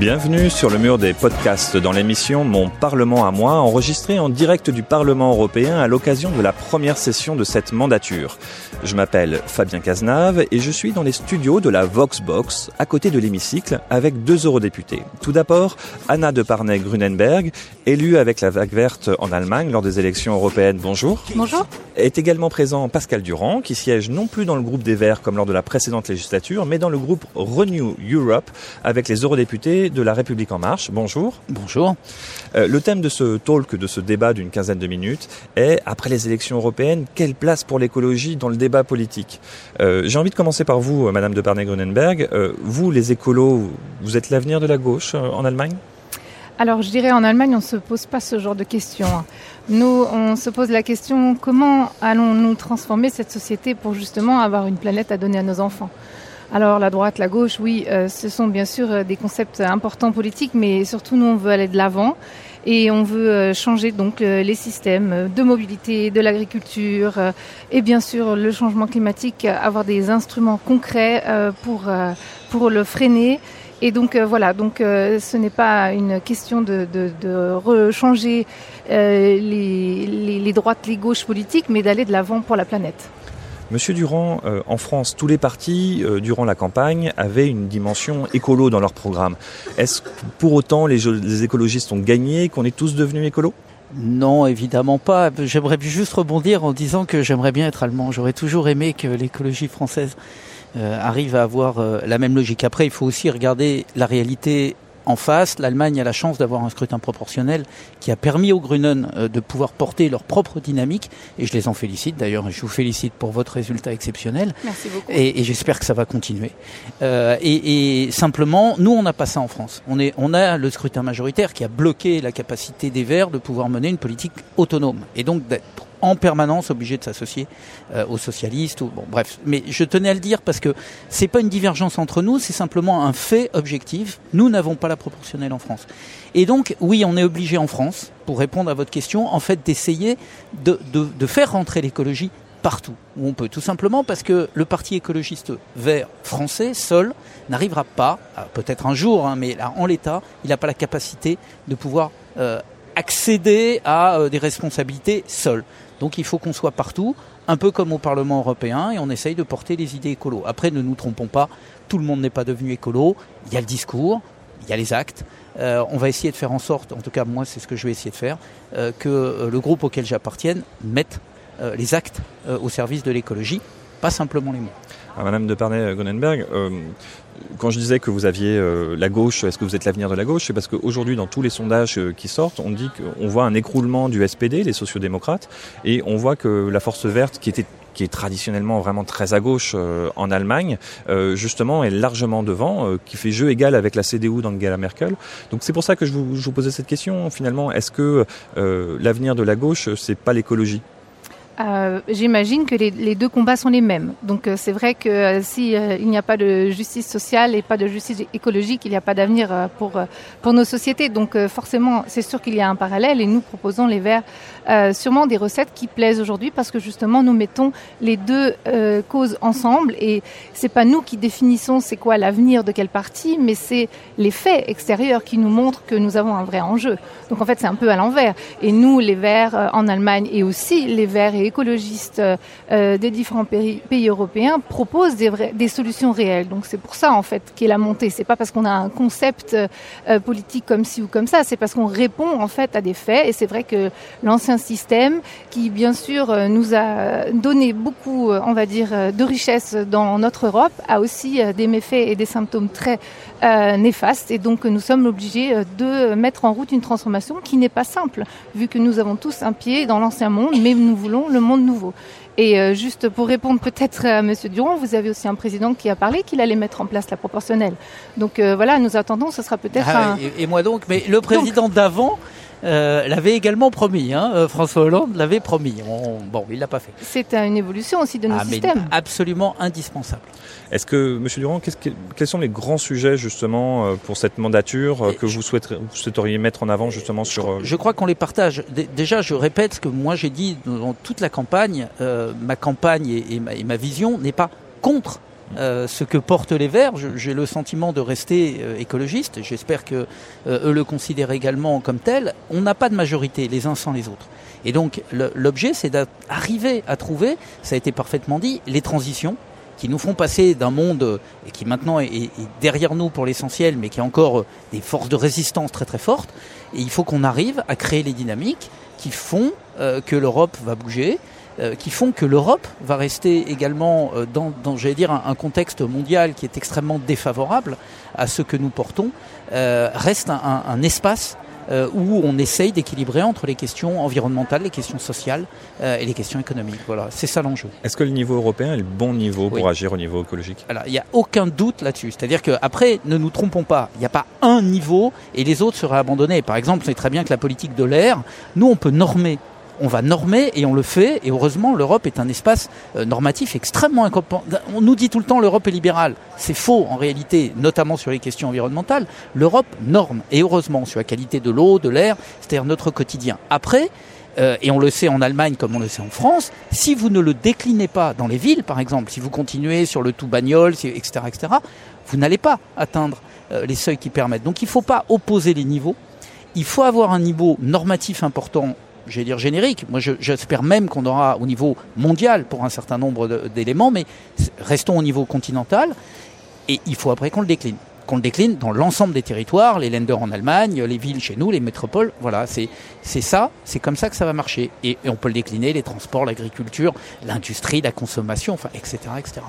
Bienvenue sur le mur des podcasts dans l'émission Mon Parlement à moi, enregistrée en direct du Parlement européen à l'occasion de la première session de cette mandature. Je m'appelle Fabien Cazenave et je suis dans les studios de la Voxbox, à côté de l'hémicycle, avec deux eurodéputés. Tout d'abord, Anna de Parnay-Grunenberg, élue avec la vague verte en Allemagne lors des élections européennes. Bonjour. Bonjour. Est également présent Pascal Durand, qui siège non plus dans le groupe des Verts comme lors de la précédente législature, mais dans le groupe Renew Europe, avec les eurodéputés de La République En Marche. Bonjour. Bonjour. Euh, le thème de ce talk, de ce débat d'une quinzaine de minutes, est, après les élections européennes, quelle place pour l'écologie dans le débat politique euh, J'ai envie de commencer par vous, euh, Madame de Bernay-Grunenberg. Euh, vous, les écolos, vous êtes l'avenir de la gauche euh, en Allemagne? Alors je dirais en Allemagne, on ne se pose pas ce genre de questions. Nous, on se pose la question comment allons-nous transformer cette société pour justement avoir une planète à donner à nos enfants? Alors la droite, la gauche, oui, euh, ce sont bien sûr euh, des concepts importants politiques, mais surtout nous on veut aller de l'avant et on veut euh, changer donc les systèmes de mobilité, de l'agriculture et bien sûr le changement climatique, avoir des instruments concrets pour pour le freiner. Et donc voilà, donc ce n'est pas une question de, de, de rechanger les, les, les droites, les gauches politiques, mais d'aller de l'avant pour la planète. Monsieur Durand, euh, en France, tous les partis, euh, durant la campagne, avaient une dimension écolo dans leur programme. Est-ce que pour autant les, écologistes ont gagné, qu'on est tous devenus écolos? Non, évidemment pas. J'aimerais juste rebondir en disant que j'aimerais bien être allemand. J'aurais toujours aimé que l'écologie française euh, arrive à avoir la même logique. Après, il faut aussi regarder la réalité en face. L'Allemagne a la chance d'avoir un scrutin proportionnel qui a permis aux Grünen euh, de pouvoir porter leur propre dynamique. Et je les en félicite d'ailleurs. Je vous félicite pour votre résultat exceptionnel. Merci beaucoup. Et, et j'espère que ça va continuer. Euh, et, et simplement, nous, on n'a pas ça en France. On, est, on a le scrutin majoritaire qui a bloqué la capacité des Verts de pouvoir mener une politique autonome. Et donc d'être en permanence obligé de s'associer euh, aux socialistes. Ou, bon, bref, mais je tenais à le dire parce que c'est pas une divergence entre nous, c'est simplement un fait objectif. Nous n'avons pas la proportionnelle en France. Et donc, oui, on est obligé en France, pour répondre à votre question, en fait, d'essayer de, faire rentrer l'écologie partout où on peut. Tout simplement parce que le parti écologiste vert français, seul, n'arrivera pas, peut-être un jour, hein, mais là, en l'état, il n'a pas la capacité de pouvoir euh, accéder à euh, des responsabilités seul. Donc il faut qu'on soit partout, un peu comme au Parlement européen, et on essaye de porter les idées écolo. Après, ne nous trompons pas, tout le monde n'est pas devenu écolo. Il y a le discours, il y a les actes. Euh, on va essayer de faire en sorte, en tout cas moi c'est ce que je vais essayer de faire, euh, que euh, le groupe auquel j'appartienne mette les actes au service de l'écologie, pas simplement les mots. Madame de Pernay-Gonenberg, euh, quand je disais que vous aviez euh, la gauche, est-ce que vous êtes l'avenir de la gauche? C'est parce qu'aujourd'hui, dans tous les sondages euh, qui sortent, on dit qu'on voit un écroulement du SPD, les sociodémocrates, et on voit que la force verte, qui est traditionnellement vraiment très à gauche euh, en Allemagne, euh, justement est largement devant, euh, qui fait jeu égal avec la CDU d'Angela Merkel. Donc c'est pour ça que je vous, posais cette question. Finalement, est-ce que euh, l'avenir de la gauche, c'est pas l'écologie? Euh, J'imagine que les, deux combats sont les mêmes. Donc euh, c'est vrai que euh, si euh, il n'y a pas de justice sociale et pas de justice écologique, il n'y a pas d'avenir pour pour nos sociétés. Donc forcément, c'est sûr qu'il y a un parallèle et nous proposons les Verts sûrement des recettes qui plaisent aujourd'hui parce que justement nous mettons les deux causes ensemble et c'est pas nous qui définissons c'est quoi l'avenir de quel parti, mais c'est les faits extérieurs qui nous montrent que nous avons un vrai enjeu. Donc en fait c'est un peu à l'envers. Et nous les Verts en Allemagne et aussi les Verts et écologistes euh, des différents pays, européens proposent des, solutions réelles. Donc c'est pour ça en fait qu'est la montée. C'est pas parce qu'on a un concept euh, politique comme ci ou comme ça, c'est parce qu'on répond en fait à des faits. Et c'est vrai que l'ancien système, qui bien sûr euh, nous a donné beaucoup, euh, on va dire, euh, de richesses dans notre Europe, a aussi euh, des méfaits et des symptômes très euh, néfastes. Et donc nous sommes obligés euh, de mettre en route une transformation qui n'est pas simple, vu que nous avons tous un pied dans l'ancien monde, mais nous voulons le monde nouveau. Et euh, juste pour répondre peut-être à Monsieur Durand, vous avez aussi un président qui a parlé qu'il allait mettre en place la proportionnelle. Donc euh, voilà, nous attendons, ce sera peut-être Ah, un... et, et moi donc, mais le président d'avant euh, l'avait également promis. Hein, euh, François Hollande l'avait promis. On, bon, il l'a pas fait. C'est une évolution aussi de nos Ah, mais systèmes. absolument indispensable. Est-ce que, Monsieur Durand, qu'est-ce que, quels sont les grands sujets justement euh, pour cette mandature que vous, souhaiterez, vous souhaiteriez mettre en avant justement sur Je crois qu'on les partage. Dé- Déjà, je répète ce que moi j'ai dit dans toute la campagne. Euh, ma campagne et, et ma, et ma vision n'est pas contre euh, ce que portent les Verts. J'ai le sentiment de rester euh, écologiste. J'espère que euh, eux le considèrent également comme tel. On n'a pas de majorité les uns sans les autres. Et donc l'objet, c'est d'arriver à trouver, ça a été parfaitement dit, les transitions qui nous font passer d'un monde et qui maintenant est, derrière nous pour l'essentiel, mais qui a encore des forces de résistance très très fortes. Et il faut qu'on arrive à créer les dynamiques qui font que l'Europe va bouger, euh, qui font que l'Europe va rester également euh, dans, dans j'allais dire, un, contexte mondial qui est extrêmement défavorable à ce que nous portons, euh, reste un, un espace où on essaye d'équilibrer entre les questions environnementales, les questions sociales et les questions économiques. Voilà, c'est ça l'enjeu. Est-ce que le niveau européen est le bon niveau pour agir au niveau écologique? Alors, il n'y a aucun doute là-dessus. C'est-à-dire qu'après, ne nous trompons pas, il n'y a pas un niveau et les autres seraient abandonnés. Par exemple, c'est très bien que la politique de l'air, nous, on peut normer on va normer et on le fait. Et heureusement, l'Europe est un espace euh, normatif extrêmement incompétent. On nous dit tout le temps l'Europe est libérale. C'est faux en réalité, notamment sur les questions environnementales. L'Europe norme et heureusement sur la qualité de l'eau, de l'air, c'est-à-dire notre quotidien. Après, euh, et on le sait en Allemagne comme on le sait en France, si vous ne le déclinez pas dans les villes, par exemple, si vous continuez sur le tout bagnole, etc., etc., vous n'allez pas atteindre euh, les seuils qui permettent. Donc il ne faut pas opposer les niveaux. Il faut avoir un niveau normatif important j'allais dire générique. Moi, j'espère même qu'on aura au niveau mondial pour un certain nombre d'éléments, mais restons au niveau continental. Et il faut après qu'on le décline qu'on le décline dans l'ensemble des territoires, les lenders en Allemagne, les villes chez nous, les métropoles. Voilà, c'est ça, c'est comme ça que ça va marcher. Et, on peut le décliner, les transports, l'agriculture, l'industrie, la consommation, enfin, etc., etc.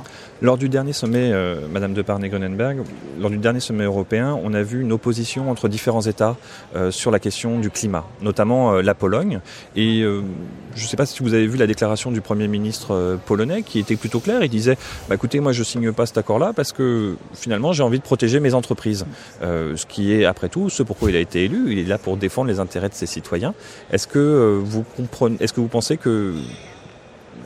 Lors du dernier sommet, euh, Madame de Parnay-Gonenberg, lors du dernier sommet européen, on a vu une opposition entre différents États euh, sur la question du climat, notamment euh, la Pologne. Et je ne sais pas si vous avez vu la déclaration du Premier ministre polonais qui était plutôt claire. Il disait bah, écoutez, moi je signe pas cet accord-là parce que finalement j'ai envie de protéger mes entreprises. Euh, ce qui est, après tout, ce pourquoi il a été élu. Il est là pour défendre les intérêts de ses citoyens. Est-ce que euh, vous comprenez, est-ce que vous pensez que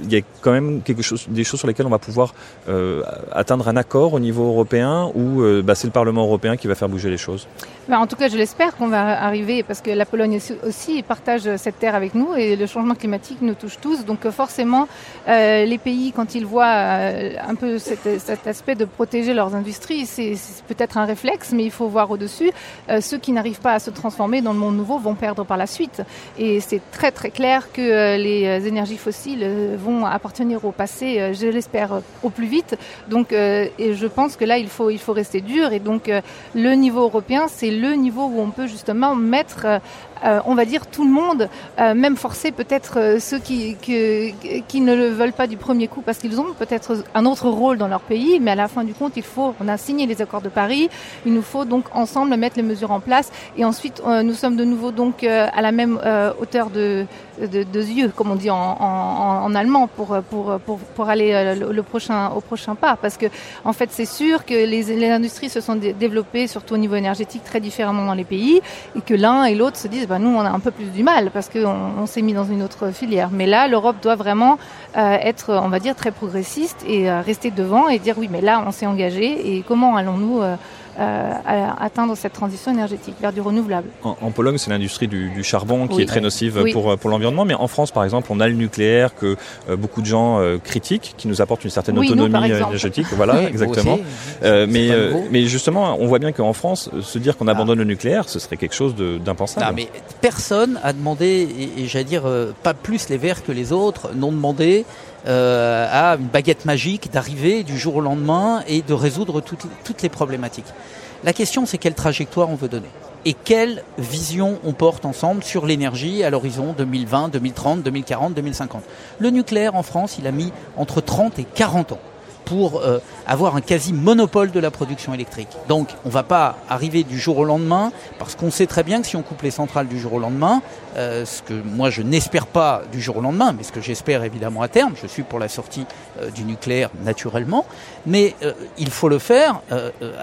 il y a quand même quelque chose, des choses sur lesquelles on va pouvoir euh, atteindre un accord au niveau européen ou bah, c'est le Parlement européen qui va faire bouger les choses bah, En tout cas, je l'espère qu'on va arriver parce que la Pologne aussi partage cette terre avec nous et le changement climatique nous touche tous. Donc forcément, euh, les pays, quand ils voient euh, un peu cet, cet, aspect de protéger leurs industries, c'est peut-être un réflexe, mais il faut voir au-dessus. Euh, ceux qui n'arrivent pas à se transformer dans le monde nouveau vont perdre par la suite. Et c'est très très clair que euh, les énergies fossiles vont appartenir au passé, je l'espère, au plus vite. Donc, et je pense que là, il faut, il faut rester dur. Et donc, le niveau européen, c'est le niveau où on peut justement mettre euh, on va dire tout le monde, euh, même forcer peut-être euh, ceux qui, ne le veulent pas du premier coup parce qu'ils ont peut-être un autre rôle dans leur pays, mais à la fin du compte, il faut, on a signé les accords de Paris, il nous faut donc ensemble mettre les mesures en place et ensuite nous sommes de nouveau donc à la même hauteur de, de, yeux, comme on dit en, allemand, pour, pour, pour, aller le, prochain, au prochain pas. Parce que, en fait, c'est sûr que les, les industries se sont développées, surtout au niveau énergétique, très différemment dans les pays, et que l'un et l'autre se disent bah, nous, on a un peu plus du mal parce qu'on on, s'est mis dans une autre filière. Mais là, l'Europe doit vraiment euh, être, on va dire, très progressiste et euh, rester devant et dire oui, mais là, on s'est engagé et comment allons-nous euh, euh, à atteindre cette transition énergétique vers du renouvelable. En, Pologne, c'est l'industrie du, charbon qui est très nocive pour, pour l'environnement, mais en France, par exemple, on a le nucléaire que euh, beaucoup de gens euh, critiquent, qui nous apporte une certaine autonomie énergétique. Voilà, exactement. mais, mais justement, on voit bien qu'en France, se dire qu'on abandonne le nucléaire, ce serait quelque chose d'impensable. mais personne a demandé, et, et j'allais dire, pas plus les Verts que les autres, n'ont demandé euh, à une baguette magique d'arriver du jour au lendemain et de résoudre toutes, toutes les problématiques. La question, c'est quelle trajectoire on veut donner et quelle vision on porte ensemble sur l'énergie à l'horizon 2020, 2030, 2040, 2050. Le nucléaire en France, il a mis entre 30 et 40 ans pour euh, avoir un quasi monopole de la production électrique. Donc on ne va pas arriver du jour au lendemain, parce qu'on sait très bien que si on coupe les centrales du jour au lendemain, euh, ce que moi je n'espère pas du jour au lendemain, mais ce que j'espère évidemment à terme, je suis pour la sortie euh, du nucléaire naturellement, mais il faut le faire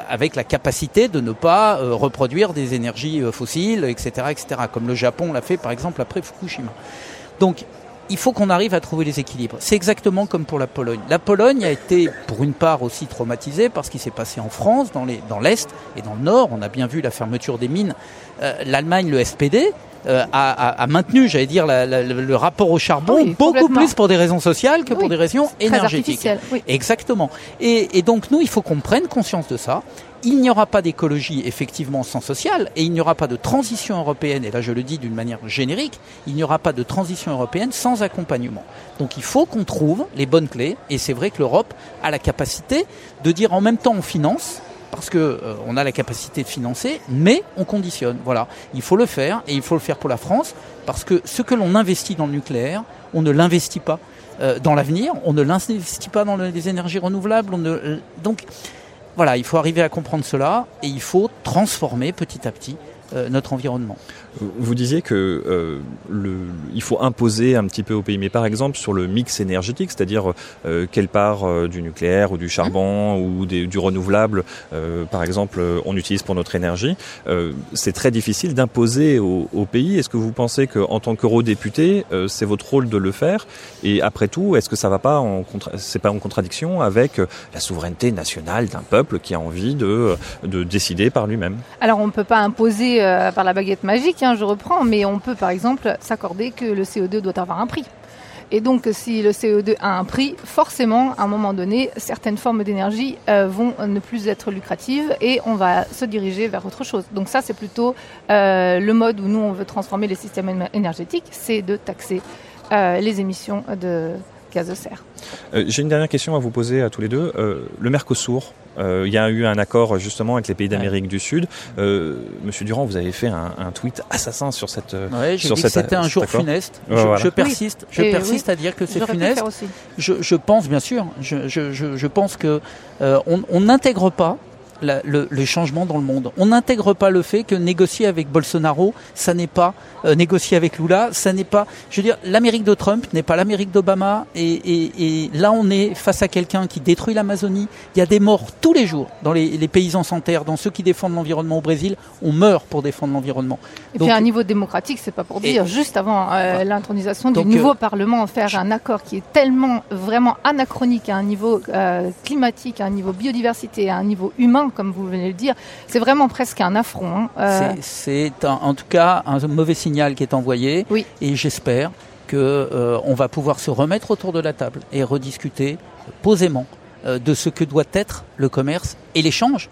avec la capacité de ne pas reproduire des énergies fossiles, etc., etc., comme le Japon l'a fait par exemple après Fukushima. Donc il faut qu'on arrive à trouver les équilibres. C'est exactement comme pour la Pologne. La Pologne a été, pour une part, aussi traumatisée par ce qui s'est passé en France, dans l'Est et dans le Nord. On a bien vu la fermeture des mines. Euh, L'Allemagne, le SPD, euh, a, a, maintenu, j'allais dire, la, la, le rapport au charbon Oui, beaucoup plus pour des raisons sociales que pour des raisons énergétiques. Oui. Exactement. Et, et donc nous, il faut qu'on prenne conscience de ça. Il n'y aura pas d'écologie effectivement sans social et il n'y aura pas de transition européenne, et là je le dis d'une manière générique, il n'y aura pas de transition européenne sans accompagnement. Donc il faut qu'on trouve les bonnes clés et c'est vrai que l'Europe a la capacité de dire en même temps on finance, parce que euh, on a la capacité de financer, mais on conditionne. Voilà, il faut le faire et il faut le faire pour la France parce que ce que l'on investit dans le nucléaire, on ne l'investit pas euh, dans l'avenir, on ne l'investit pas dans les énergies renouvelables. Euh, donc voilà, il faut arriver à comprendre cela et il faut transformer petit à petit euh, notre environnement. Vous disiez que euh, le, il faut imposer un petit peu au pays, mais par exemple sur le mix énergétique, c'est-à-dire euh, quelle part euh, du nucléaire ou du charbon ou des, du renouvelable, euh, par exemple, on utilise pour notre énergie, euh, c'est très difficile d'imposer au, au pays. Est-ce que vous pensez qu'en tant qu'eurodéputé, euh, c'est votre rôle de le faire? Et après tout, est-ce que ça va pas en c'est pas en contradiction avec la souveraineté nationale d'un peuple qui a envie de, de décider par lui-même? Alors on ne peut pas imposer euh, par la baguette magique, hein, je reprends, mais on peut par exemple s'accorder que le CO2 doit avoir un prix. Et donc si le CO2 a un prix, forcément, à un moment donné, certaines formes d'énergie euh, vont ne plus être lucratives et on va se diriger vers autre chose. Donc ça, c'est plutôt euh, le mode où nous, on veut transformer les systèmes éner- énergétiques, c'est de taxer les émissions de gaz de serre. Euh, J'ai une dernière question à vous poser à tous les deux. Euh, le Mercosur, euh, il y a eu un accord justement avec les pays d'Amérique du Sud. Euh, Monsieur Durand, vous avez fait un, un tweet assassin sur cette. Ouais, sur dit que cet- c'était un jour funeste. Ouais, je, voilà. je persiste, je Et persiste à dire que c'est funeste. Je, je pense bien sûr. Je, je, je, je pense que euh, on on n'intègre pas la- le, le changement dans le monde. On n'intègre pas le fait que négocier avec Bolsonaro, ça n'est pas euh, négocier avec Lula, ça n'est pas. Je veux dire, l'Amérique de Trump n'est pas l'Amérique d'Obama. Et, et, et là, on est face à quelqu'un qui détruit l'Amazonie. Il y a des morts tous les jours dans les, les paysans sans terre, dans ceux qui défendent l'environnement au Brésil. On meurt pour défendre l'environnement. Et Donc- puis à un niveau démocratique, c'est pas pour dire, juste avant euh, l'intronisation du Donc, nouveau euh, Parlement, faire un accord qui est tellement vraiment anachronique à un niveau euh, climatique, à un niveau biodiversité, à un niveau humain, comme vous venez de le dire, c'est vraiment presque un affront. hein. Euh, C'est en tout cas un mauvais signal qui est envoyé. Oui. Et j'espère que euh, va pouvoir se remettre autour de la table et rediscuter posément euh, de ce que doit être le commerce et l'échange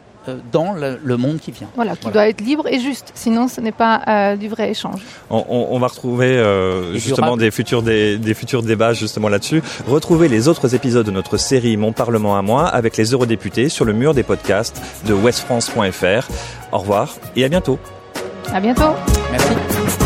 dans le, le monde qui vient. voilà, qui Voilà. doit être libre et juste. Sinon, ce n'est pas euh, du vrai échange. On, on- on va retrouver euh, justement durable. des futurs, des, des futurs débats justement là-dessus. Retrouvez les autres épisodes de notre série Mon Parlement à moi avec les eurodéputés sur le mur des podcasts de westfrance.fr. Au revoir et à bientôt. À bientôt. Merci.